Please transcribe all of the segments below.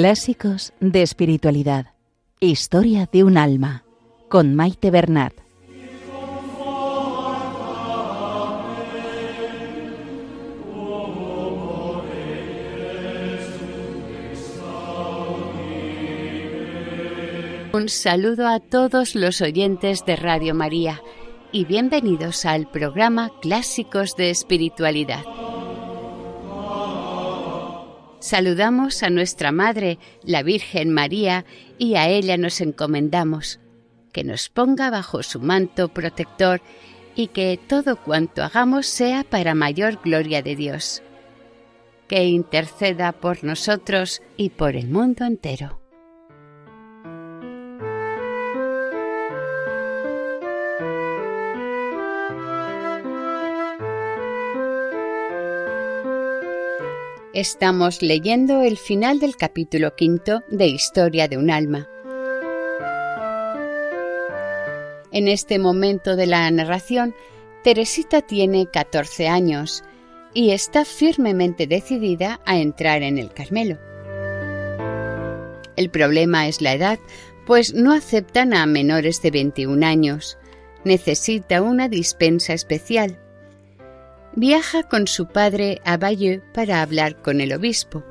Clásicos de espiritualidad. Historia de un alma. Con Maite Bernat. Un saludo a todos los oyentes de Radio María y bienvenidos al programa Clásicos de Espiritualidad. Saludamos a nuestra Madre, la Virgen María, y a ella nos encomendamos, que nos ponga bajo su manto protector y que todo cuanto hagamos sea para mayor gloria de Dios. Que interceda por nosotros y por el mundo entero. Estamos leyendo el final del capítulo quinto de Historia de un alma. En este momento de la narración, Teresita tiene 14 años y está firmemente decidida a entrar en el Carmelo. El problema es la edad, pues no aceptan a menores de 21 años. Necesita una dispensa especial viaja con su padre a Bayeux para hablar con el obispo.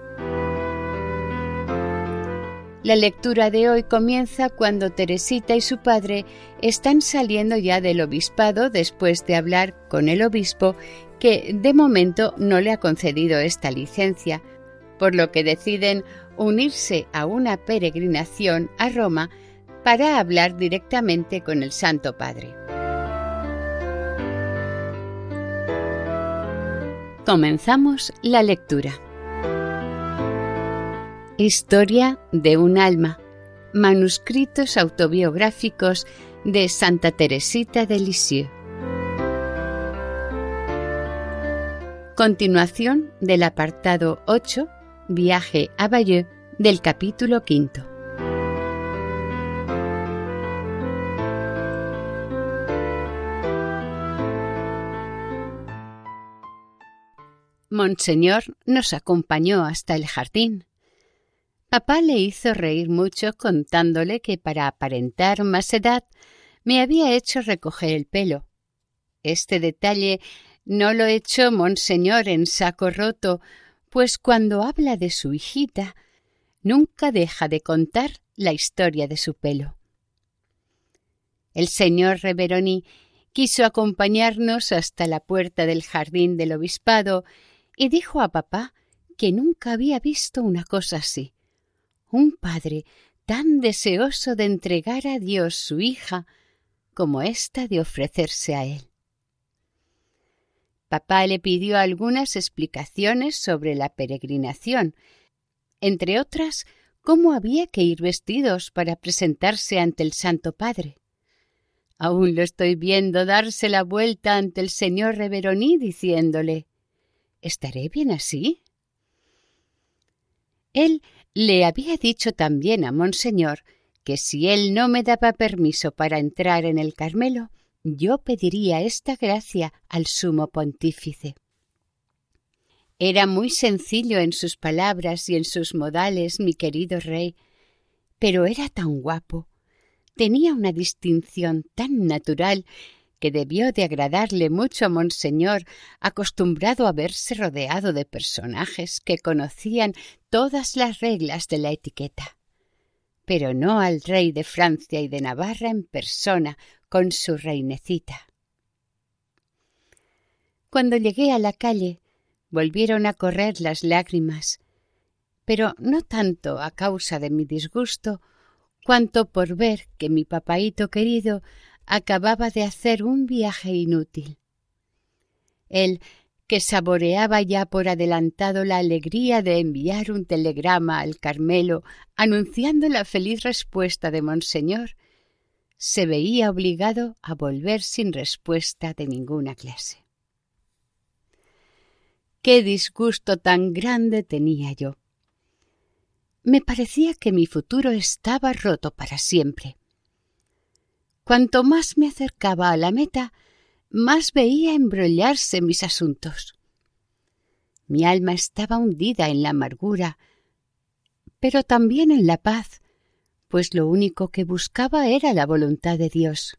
La lectura de hoy comienza cuando Teresita y su padre están saliendo ya del obispado después de hablar con el obispo que de momento no le ha concedido esta licencia, por lo que deciden unirse a una peregrinación a Roma para hablar directamente con el Santo Padre. Comenzamos la lectura. Historia de un alma. Manuscritos autobiográficos de Santa Teresita de Lisieux. Continuación del apartado 8, Viaje a Bayeux, del capítulo quinto. Monseñor nos acompañó hasta el jardín. Papá le hizo reír mucho contándole que para aparentar más edad me había hecho recoger el pelo. Este detalle no lo echó Monseñor en saco roto, pues cuando habla de su hijita nunca deja de contar la historia de su pelo. El señor Reveroni quiso acompañarnos hasta la puerta del jardín del obispado y dijo a papá que nunca había visto una cosa así. Un padre tan deseoso de entregar a Dios su hija como ésta de ofrecerse a él. Papá le pidió algunas explicaciones sobre la peregrinación, entre otras, cómo había que ir vestidos para presentarse ante el Santo Padre. Aún lo estoy viendo darse la vuelta ante el señor Reveroní diciéndole ¿Estaré bien así? Él le había dicho también a Monseñor que si él no me daba permiso para entrar en el Carmelo, yo pediría esta gracia al sumo pontífice. Era muy sencillo en sus palabras y en sus modales, mi querido rey, pero era tan guapo, tenía una distinción tan natural que debió de agradarle mucho a Monseñor, acostumbrado a verse rodeado de personajes que conocían todas las reglas de la etiqueta. Pero no al rey de Francia y de Navarra en persona con su reinecita. Cuando llegué a la calle, volvieron a correr las lágrimas, pero no tanto a causa de mi disgusto, cuanto por ver que mi papaíto querido acababa de hacer un viaje inútil. Él, que saboreaba ya por adelantado la alegría de enviar un telegrama al Carmelo anunciando la feliz respuesta de Monseñor, se veía obligado a volver sin respuesta de ninguna clase. Qué disgusto tan grande tenía yo. Me parecía que mi futuro estaba roto para siempre. Cuanto más me acercaba a la meta, más veía embrollarse mis asuntos. Mi alma estaba hundida en la amargura, pero también en la paz, pues lo único que buscaba era la voluntad de Dios.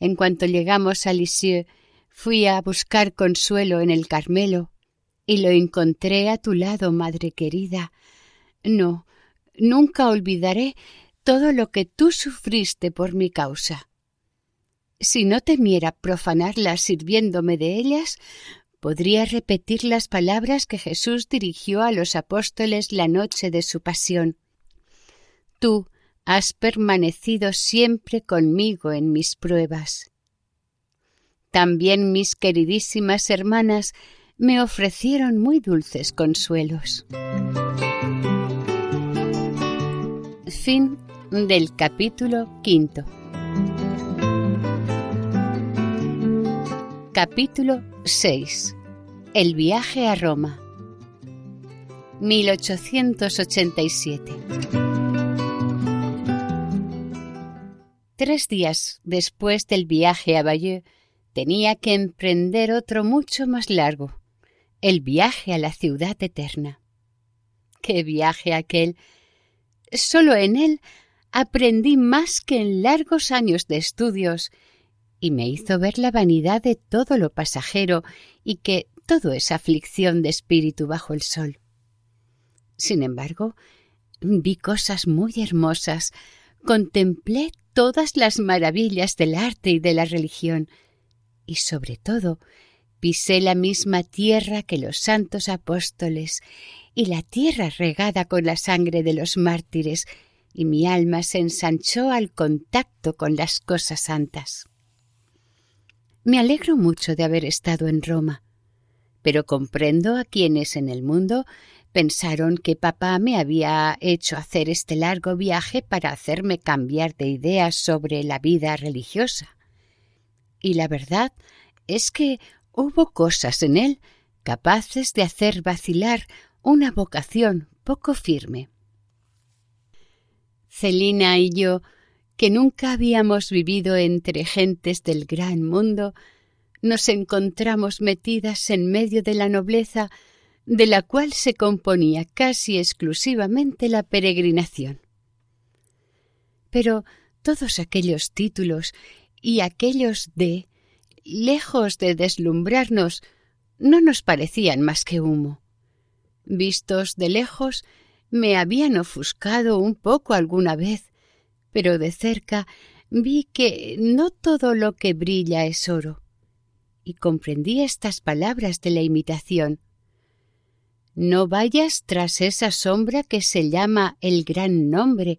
En cuanto llegamos a Lisieux, fui a buscar consuelo en el Carmelo y lo encontré a tu lado, madre querida. No, nunca olvidaré todo lo que tú sufriste por mi causa. Si no temiera profanarlas sirviéndome de ellas, podría repetir las palabras que Jesús dirigió a los apóstoles la noche de su pasión. Tú has permanecido siempre conmigo en mis pruebas. También mis queridísimas hermanas me ofrecieron muy dulces consuelos. Fin del capítulo quinto. Capítulo 6. El viaje a Roma. 1887. Tres días después del viaje a Bayeux tenía que emprender otro mucho más largo, el viaje a la ciudad eterna. ¡Qué viaje aquel! Solo en él aprendí más que en largos años de estudios y me hizo ver la vanidad de todo lo pasajero y que todo es aflicción de espíritu bajo el sol. Sin embargo, vi cosas muy hermosas, contemplé todas las maravillas del arte y de la religión, y sobre todo pisé la misma tierra que los santos apóstoles y la tierra regada con la sangre de los mártires, y mi alma se ensanchó al contacto con las cosas santas. Me alegro mucho de haber estado en Roma, pero comprendo a quienes en el mundo pensaron que papá me había hecho hacer este largo viaje para hacerme cambiar de ideas sobre la vida religiosa. Y la verdad es que hubo cosas en él capaces de hacer vacilar una vocación poco firme. Celina y yo que nunca habíamos vivido entre gentes del gran mundo, nos encontramos metidas en medio de la nobleza de la cual se componía casi exclusivamente la peregrinación. Pero todos aquellos títulos y aquellos de, lejos de deslumbrarnos, no nos parecían más que humo. Vistos de lejos, me habían ofuscado un poco alguna vez, pero de cerca vi que no todo lo que brilla es oro, y comprendí estas palabras de la imitación. No vayas tras esa sombra que se llama el gran nombre,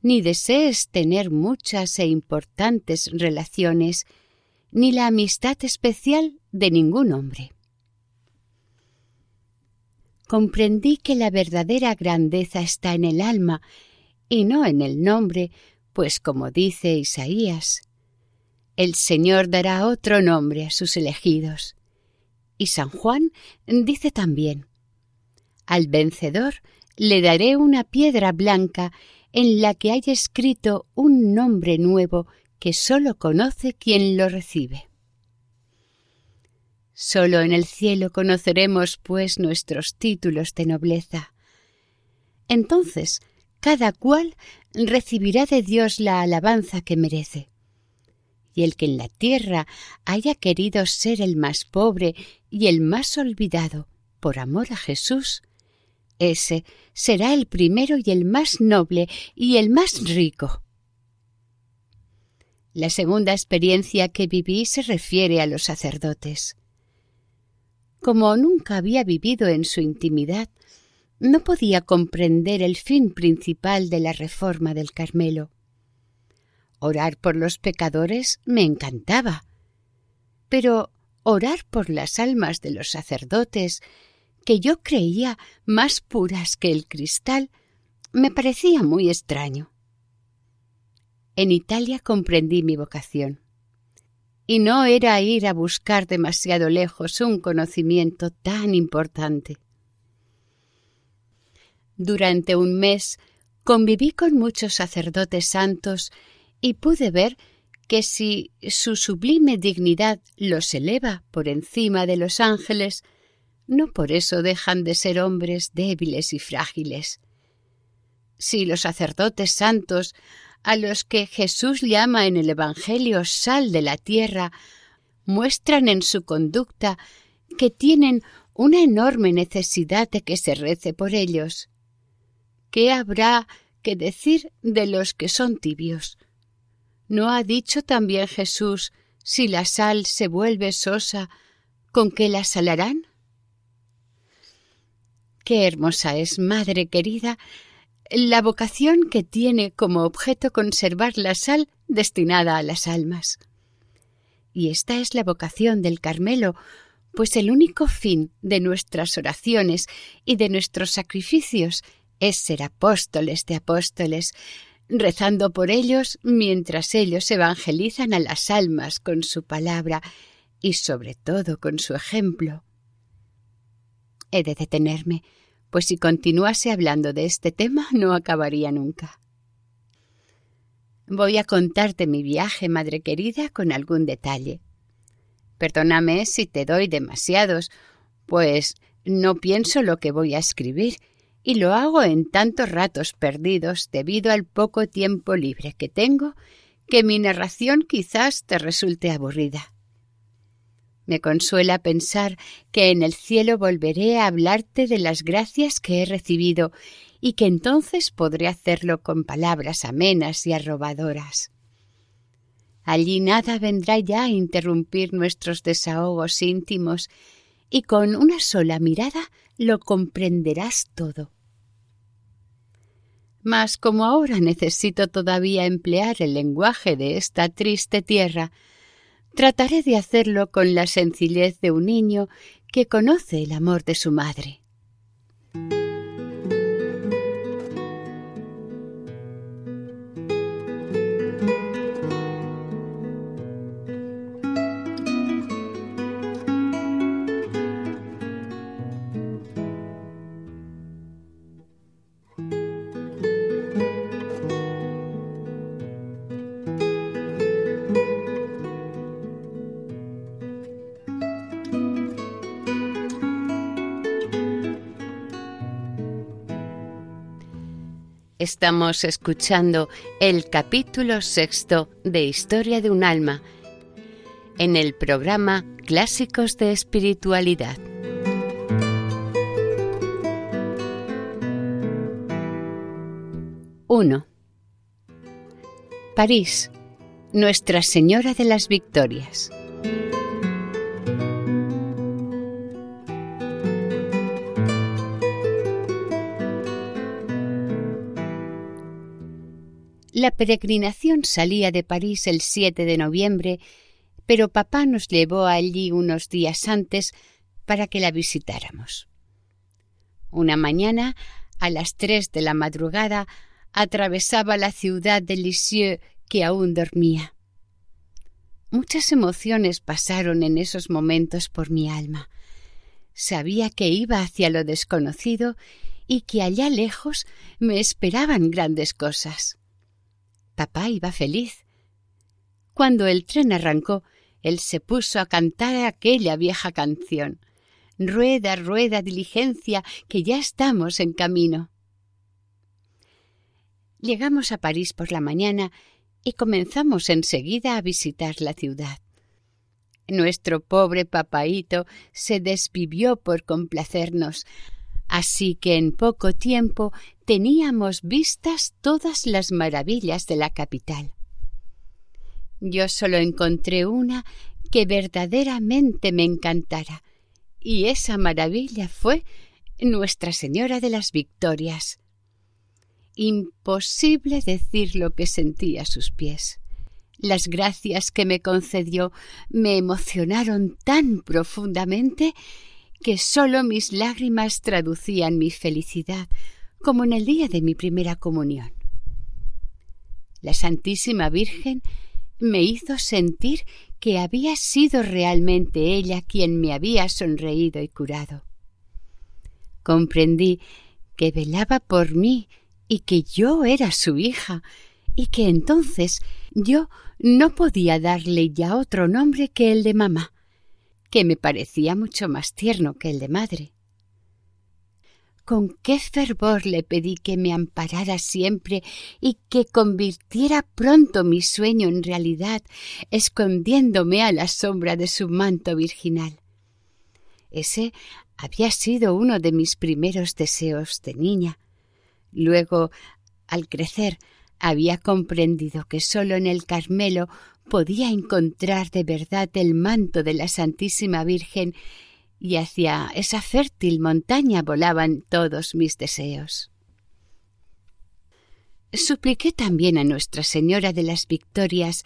ni desees tener muchas e importantes relaciones, ni la amistad especial de ningún hombre. Comprendí que la verdadera grandeza está en el alma y no en el nombre, pues como dice Isaías, el Señor dará otro nombre a sus elegidos. Y San Juan dice también, al vencedor le daré una piedra blanca en la que hay escrito un nombre nuevo que sólo conoce quien lo recibe. Sólo en el cielo conoceremos, pues, nuestros títulos de nobleza. Entonces cada cual recibirá de Dios la alabanza que merece. Y el que en la tierra haya querido ser el más pobre y el más olvidado por amor a Jesús, ese será el primero y el más noble y el más rico. La segunda experiencia que viví se refiere a los sacerdotes. Como nunca había vivido en su intimidad, no podía comprender el fin principal de la reforma del Carmelo. Orar por los pecadores me encantaba, pero orar por las almas de los sacerdotes, que yo creía más puras que el cristal, me parecía muy extraño. En Italia comprendí mi vocación. Y no era ir a buscar demasiado lejos un conocimiento tan importante. Durante un mes conviví con muchos sacerdotes santos y pude ver que si su sublime dignidad los eleva por encima de los ángeles, no por eso dejan de ser hombres débiles y frágiles. Si los sacerdotes santos, a los que Jesús llama en el Evangelio sal de la tierra, muestran en su conducta que tienen una enorme necesidad de que se rece por ellos. ¿Qué habrá que decir de los que son tibios? ¿No ha dicho también Jesús si la sal se vuelve sosa, ¿con qué la salarán? Qué hermosa es, madre querida, la vocación que tiene como objeto conservar la sal destinada a las almas. Y esta es la vocación del Carmelo, pues el único fin de nuestras oraciones y de nuestros sacrificios es ser apóstoles de apóstoles, rezando por ellos mientras ellos evangelizan a las almas con su palabra y sobre todo con su ejemplo. He de detenerme, pues si continuase hablando de este tema no acabaría nunca. Voy a contarte mi viaje, madre querida, con algún detalle. Perdóname si te doy demasiados, pues no pienso lo que voy a escribir y lo hago en tantos ratos perdidos debido al poco tiempo libre que tengo que mi narración quizás te resulte aburrida. Me consuela pensar que en el cielo volveré a hablarte de las gracias que he recibido y que entonces podré hacerlo con palabras amenas y arrobadoras. Allí nada vendrá ya a interrumpir nuestros desahogos íntimos y con una sola mirada lo comprenderás todo. Mas como ahora necesito todavía emplear el lenguaje de esta triste tierra, trataré de hacerlo con la sencillez de un niño que conoce el amor de su madre. Estamos escuchando el capítulo sexto de Historia de un alma en el programa Clásicos de Espiritualidad. ¡1! París, Nuestra Señora de las Victorias. La peregrinación salía de París el 7 de noviembre, pero papá nos llevó allí unos días antes para que la visitáramos. Una mañana, a las tres de la madrugada, atravesaba la ciudad de Lisieux, que aún dormía. Muchas emociones pasaron en esos momentos por mi alma. Sabía que iba hacia lo desconocido y que allá lejos me esperaban grandes cosas. Papá iba feliz. Cuando el tren arrancó, él se puso a cantar aquella vieja canción. Rueda, rueda, diligencia, que ya estamos en camino. Llegamos a París por la mañana y comenzamos enseguida a visitar la ciudad. Nuestro pobre papaíto se desvivió por complacernos, Así que en poco tiempo teníamos vistas todas las maravillas de la capital. Yo solo encontré una que verdaderamente me encantara, y esa maravilla fue Nuestra Señora de las Victorias. Imposible decir lo que sentí a sus pies. Las gracias que me concedió me emocionaron tan profundamente que sólo mis lágrimas traducían mi felicidad, como en el día de mi primera comunión. La Santísima Virgen me hizo sentir que había sido realmente ella quien me había sonreído y curado. Comprendí que velaba por mí y que yo era su hija, y que entonces yo no podía darle ya otro nombre que el de mamá, que me parecía mucho más tierno que el de madre. Con qué fervor le pedí que me amparara siempre y que convirtiera pronto mi sueño en realidad, escondiéndome a la sombra de su manto virginal. Ese había sido uno de mis primeros deseos de niña. Luego, al crecer, había comprendido que sólo en el Carmelo podía encontrar de verdad el manto de la Santísima Virgen y hacia esa fértil montaña volaban todos mis deseos. Supliqué también a Nuestra Señora de las Victorias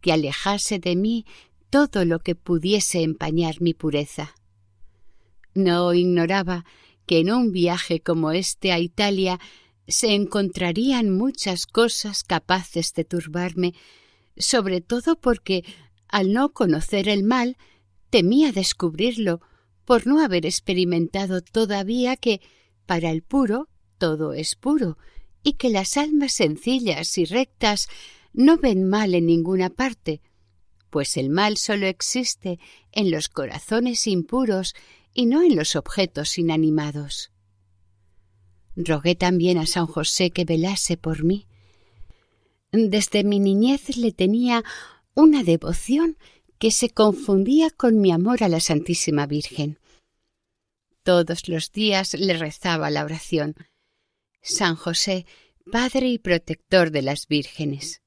que alejase de mí todo lo que pudiese empañar mi pureza. No ignoraba que en un viaje como este a Italia se encontrarían muchas cosas capaces de turbarme, sobre todo porque, al no conocer el mal, temía descubrirlo por no haber experimentado todavía que para el puro todo es puro y que las almas sencillas y rectas no ven mal en ninguna parte, pues el mal sólo existe en los corazones impuros y no en los objetos inanimados. Rogué también a San José que velase por mí. Desde mi niñez le tenía una devoción que se confundía con mi amor a la Santísima Virgen. Todos los días le rezaba la oración. San José, Padre y protector de las vírgenes.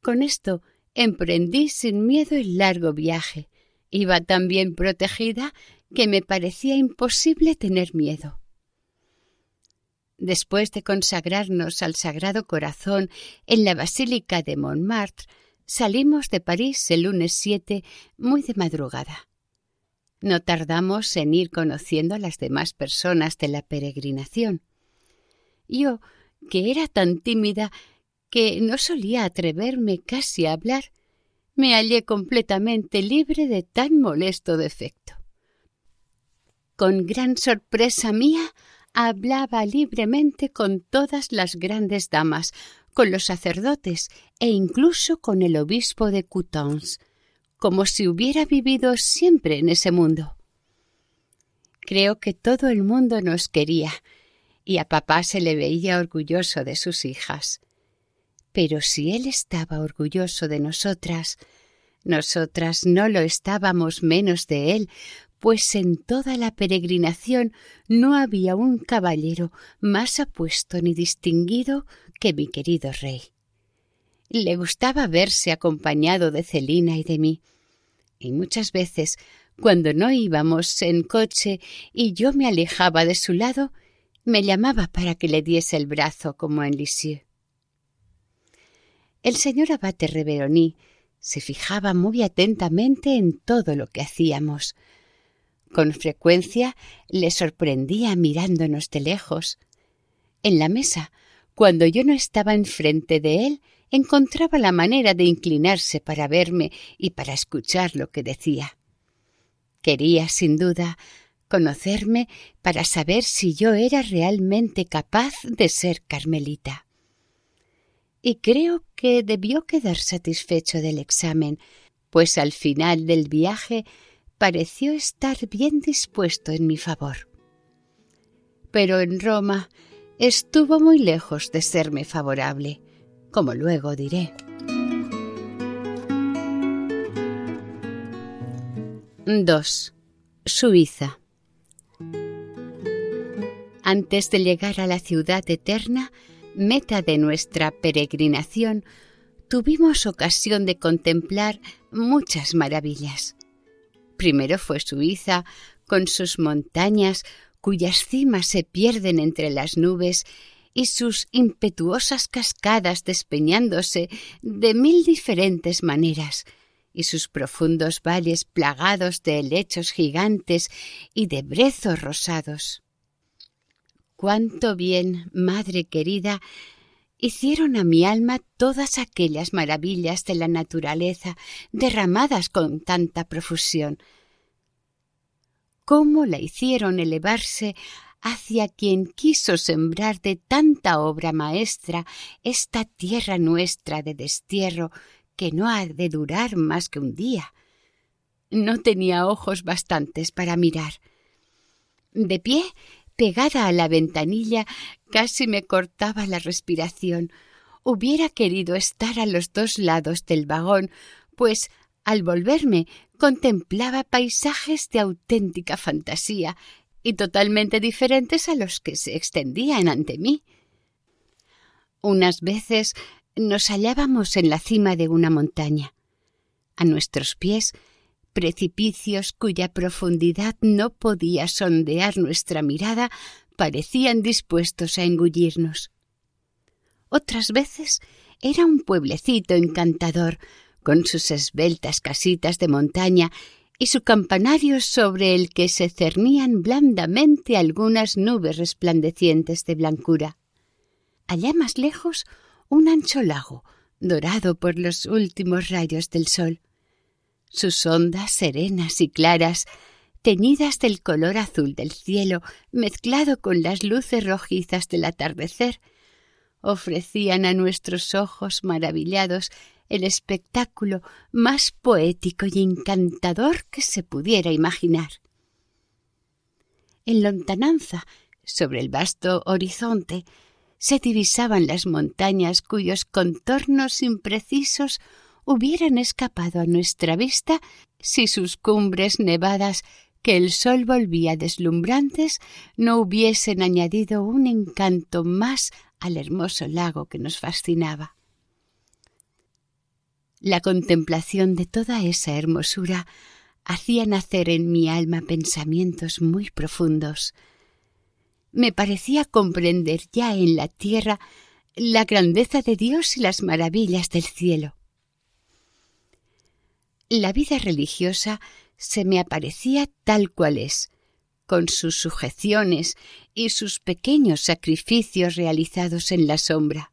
Con esto emprendí sin miedo el largo viaje. Iba tan bien protegida que me parecía imposible tener miedo. Después de consagrarnos al Sagrado Corazón en la Basílica de Montmartre, salimos de París el lunes 7 muy de madrugada. No tardamos en ir conociendo a las demás personas de la peregrinación. Yo, que era tan tímida que no solía atreverme casi a hablar, me hallé completamente libre de tan molesto defecto. Con gran sorpresa mía, hablaba libremente con todas las grandes damas, con los sacerdotes e incluso con el obispo de Coutances, como si hubiera vivido siempre en ese mundo. Creo que todo el mundo nos quería, y a papá se le veía orgulloso de sus hijas. Pero si él estaba orgulloso de nosotras, nosotras no lo estábamos menos de él, pues en toda la peregrinación no había un caballero más apuesto ni distinguido que mi querido rey. Le gustaba verse acompañado de Celina y de mí, y muchas veces, cuando no íbamos en coche y yo me alejaba de su lado, me llamaba para que le diese el brazo como en Lisieux. El señor abate Reveroni se fijaba muy atentamente en todo lo que hacíamos, con frecuencia le sorprendía mirándonos de lejos. En la mesa, cuando yo no estaba enfrente de él, encontraba la manera de inclinarse para verme y para escuchar lo que decía. Quería, sin duda, conocerme para saber si yo era realmente capaz de ser carmelita. Y creo que debió quedar satisfecho del examen, pues al final del viaje pareció estar bien dispuesto en mi favor. Pero en Roma estuvo muy lejos de serme favorable, como luego diré. 2. Suiza. Antes de llegar a la ciudad eterna, meta de nuestra peregrinación, tuvimos ocasión de contemplar muchas maravillas. Primero fue Suiza, con sus montañas cuyas cimas se pierden entre las nubes y sus impetuosas cascadas despeñándose de mil diferentes maneras, y sus profundos valles plagados de helechos gigantes y de brezos rosados. Cuánto bien, madre querida, hicieron a mi alma todas aquellas maravillas de la naturaleza derramadas con tanta profusión. Cómo la hicieron elevarse hacia quien quiso sembrar de tanta obra maestra esta tierra nuestra de destierro que no ha de durar más que un día, no tenía ojos bastantes para mirar. De pie, pegada a la ventanilla, casi me cortaba la respiración. Hubiera querido estar a los dos lados del vagón, pues al volverme contemplaba paisajes de auténtica fantasía y totalmente diferentes a los que se extendían ante mí. Unas veces nos hallábamos en la cima de una montaña. A nuestros pies, precipicios cuya profundidad no podía sondear nuestra mirada parecían dispuestos a engullirnos. Otras veces era un pueblecito encantador, con sus esbeltas casitas de montaña y su campanario sobre el que se cernían blandamente algunas nubes resplandecientes de blancura. Allá más lejos, un ancho lago, dorado por los últimos rayos del sol. Sus ondas serenas y claras, teñidas del color azul del cielo, mezclado con las luces rojizas del atardecer, ofrecían a nuestros ojos maravillados el espectáculo más poético y encantador que se pudiera imaginar. En lontananza, sobre el vasto horizonte, se divisaban las montañas cuyos contornos imprecisos hubieran escapado a nuestra vista si sus cumbres nevadas que el sol volvía deslumbrantes no hubiesen añadido un encanto más al hermoso lago que nos fascinaba. La contemplación de toda esa hermosura hacía nacer en mi alma pensamientos muy profundos. Me parecía comprender ya en la tierra la grandeza de Dios y las maravillas del cielo. La vida religiosa se me aparecía tal cual es, con sus sujeciones y sus pequeños sacrificios realizados en la sombra.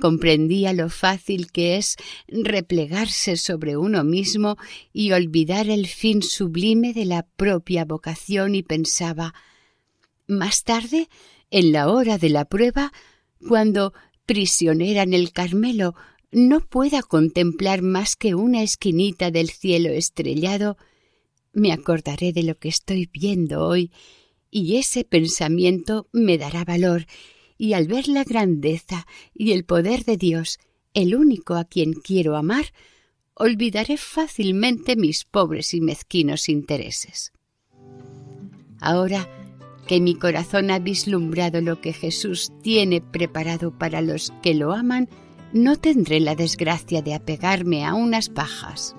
Comprendía lo fácil que es replegarse sobre uno mismo y olvidar el fin sublime de la propia vocación y pensaba más tarde, en la hora de la prueba, cuando, prisionera en el Carmelo, no pueda contemplar más que una esquinita del cielo estrellado, me acordaré de lo que estoy viendo hoy, y ese pensamiento me dará valor y al ver la grandeza y el poder de Dios, el único a quien quiero amar, olvidaré fácilmente mis pobres y mezquinos intereses. Ahora que mi corazón ha vislumbrado lo que Jesús tiene preparado para los que lo aman, no tendré la desgracia de apegarme a unas pajas.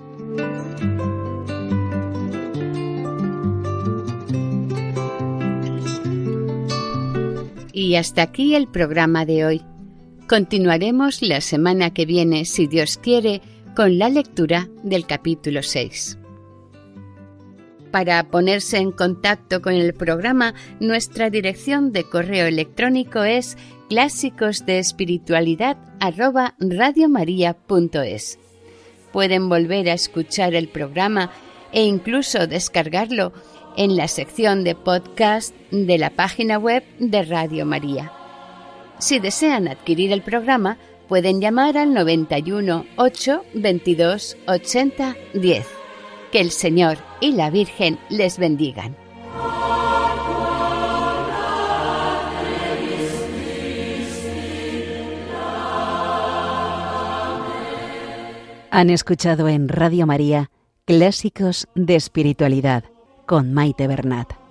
Y hasta aquí el programa de hoy. Continuaremos la semana que viene, si Dios quiere, con la lectura del capítulo 6. Para ponerse en contacto con el programa, nuestra dirección de correo electrónico es clásicos Pueden volver a escuchar el programa e incluso descargarlo en la sección de podcast de la página web de Radio María. Si desean adquirir el programa, pueden llamar al 91 8 22 80 10. Que el Señor y la Virgen les bendigan. Han escuchado en Radio María Clásicos de Espiritualidad con Maite Bernat.